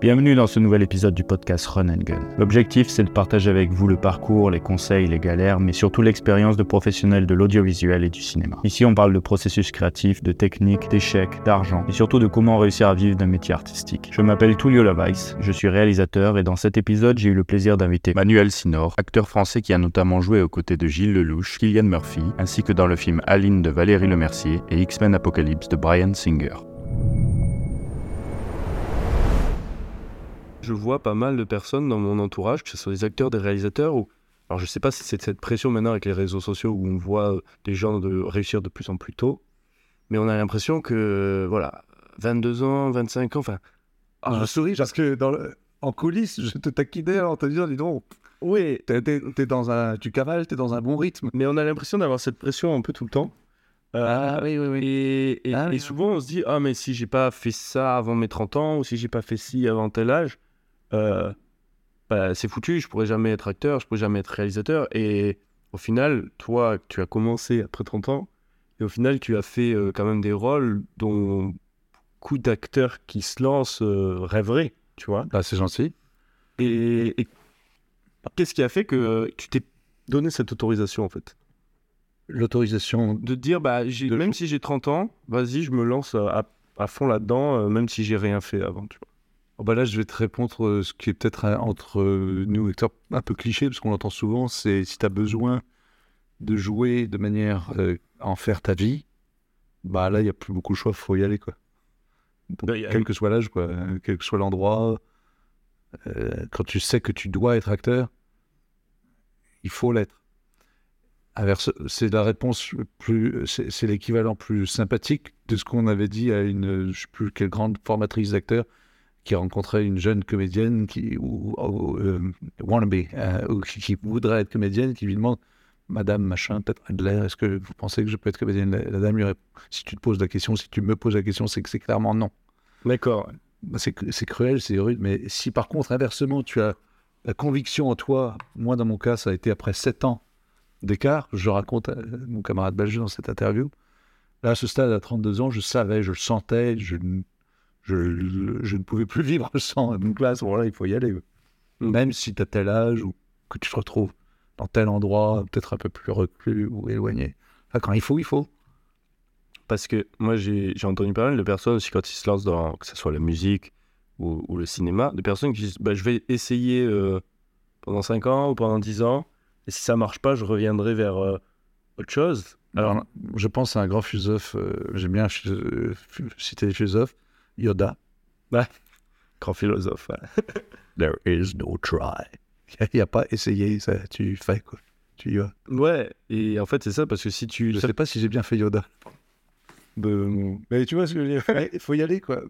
Bienvenue dans ce nouvel épisode du podcast Run and Gun. L'objectif, c'est de partager avec vous le parcours, les conseils, les galères, mais surtout l'expérience de professionnels de l'audiovisuel et du cinéma. Ici, on parle de processus créatif, de techniques, d'échecs, d'argent, et surtout de comment réussir à vivre d'un métier artistique. Je m'appelle Tullio Lavais, je suis réalisateur, et dans cet épisode, j'ai eu le plaisir d'inviter Manuel Sinor, acteur français qui a notamment joué aux côtés de Gilles Lelouch, Killian Murphy, ainsi que dans le film Aline de Valérie Lemercier et X-Men Apocalypse de Brian Singer. Je vois pas mal de personnes dans mon entourage, que ce soit des acteurs, des réalisateurs, ou alors je sais pas si c'est cette pression maintenant avec les réseaux sociaux où on voit euh, des gens de réussir de plus en plus tôt, mais on a l'impression que voilà, 22 ans, 25 ans, enfin. Ah, je souris parce que dans en coulisses, je te taquinais en te disant, dis donc, oui, t'es, dans un, tu cavales, t'es dans un bon rythme. Mais on a l'impression d'avoir cette pression un peu tout le temps. Euh, ah oui, oui, oui. Et, et, Ah, et oui, souvent on se dit, ah mais si j'ai pas fait ça avant mes 30 ans, ou si j'ai pas fait ci avant tel âge, euh, bah, c'est foutu, je pourrais jamais être acteur, je pourrais jamais être réalisateur. Et au final, toi, tu as commencé après 30 ans, et au final, tu as fait euh, quand même des rôles dont beaucoup d'acteurs qui se lancent euh, rêveraient, tu vois. Bah, c'est gentil. Et, et qu'est-ce qui a fait que tu t'es donné cette autorisation, en fait? L'autorisation. De dire, bah, De- même si j'ai 30 ans, vas-y, je me lance à, à fond là-dedans, même si j'ai rien fait avant, tu vois. Oh, bah là, je vais te répondre euh, ce qui est peut-être euh, entre euh, nous un peu cliché, parce qu'on l'entend souvent, c'est si tu as besoin de jouer de manière euh, à en faire ta vie, bah là, il n'y a plus beaucoup de choix, faut y aller, quoi. Donc, Bah, quel que soit l'âge, quoi, quel que soit l'endroit, euh, quand tu sais que tu dois être acteur, il faut l'être. C'est la réponse plus, c'est c'est l'équivalent plus sympathique de ce qu'on avait dit à une, je sais plus quelle grande formatrice d'acteurs qui rencontrait une jeune comédienne qui ou, ou, euh, wannabe euh, ou qui, qui voudrait être comédienne, qui lui demande Madame machin, peut-être Adler, est-ce que vous pensez que je peux être comédienne? La, la dame lui répond Si tu te poses la question, si tu me poses la question, c'est que c'est clairement non. D'accord. Bah, c'est cruel, c'est rude, mais si par contre, inversement, tu as la conviction en toi, moi dans mon cas, ça a été après sept ans d'écart, je raconte à mon camarade belge dans cette interview, là, à ce stade, à 32 ans, je savais, je le sentais, je, je, je ne pouvais plus vivre sans. Donc là, à ce moment-là, il faut y aller. Mm. Même si tu as tel âge ou que tu te retrouves dans tel endroit, peut-être un peu plus reclus ou éloigné. Là, quand il faut, il faut. Parce que moi, j'ai entendu pas mal de personnes aussi quand ils se lancent dans, que ce soit la musique ou, ou le cinéma, de personnes qui disent bah, Je vais essayer euh, pendant 5 ans ou pendant 10 ans, et si ça marche pas, je reviendrai vers euh, autre chose. Alors, je pense à un grand philosophe, euh, j'aime bien citer les philosophes, Yoda. grand philosophe. ouais. There is no try. Il n'y a, pas essayé, ça, tu fais quoi. Tu y vas. Ouais, et en fait, c'est ça, parce que si tu. Je sais pas si j'ai bien fait Yoda. Mais tu vois ce que je veux dire Ouais, Il faut y aller, quoi.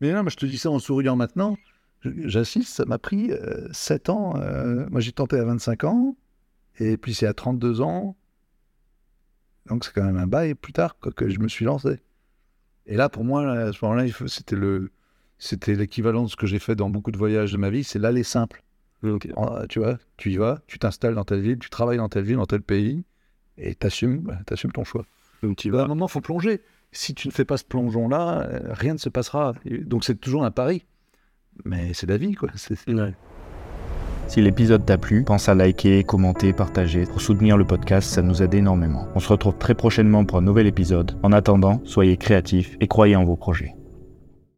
Mais non, mais je te dis ça en souriant maintenant. J'insiste, ça m'a pris 7 ans. euh, moi, j'ai tenté à 25 ans. Et puis, c'est à 32 ans. Donc, c'est quand même un bail plus tard quoi, que je me suis lancé. Et là, pour moi, à ce moment-là, c'était le... C'était l'équivalent de ce que j'ai fait dans beaucoup de voyages de ma vie, c'est l'aller simple. Tu vois, tu y vas, tu t'installes dans telle ville, tu travailles dans telle ville, dans tel pays, et t'assumes, bah, t'assumes ton choix. Donc, tu À un vas. moment, il faut plonger. Si tu ne fais pas ce plongeon-là, euh, rien ne se passera. Donc c'est toujours un pari. Mais c'est la vie, quoi. C'est- Ouais. Si l'épisode t'a plu, pense à liker, commenter, partager. Pour soutenir le podcast, ça nous aide énormément. On se retrouve très prochainement pour un nouvel épisode. En attendant, soyez créatifs et croyez en vos projets.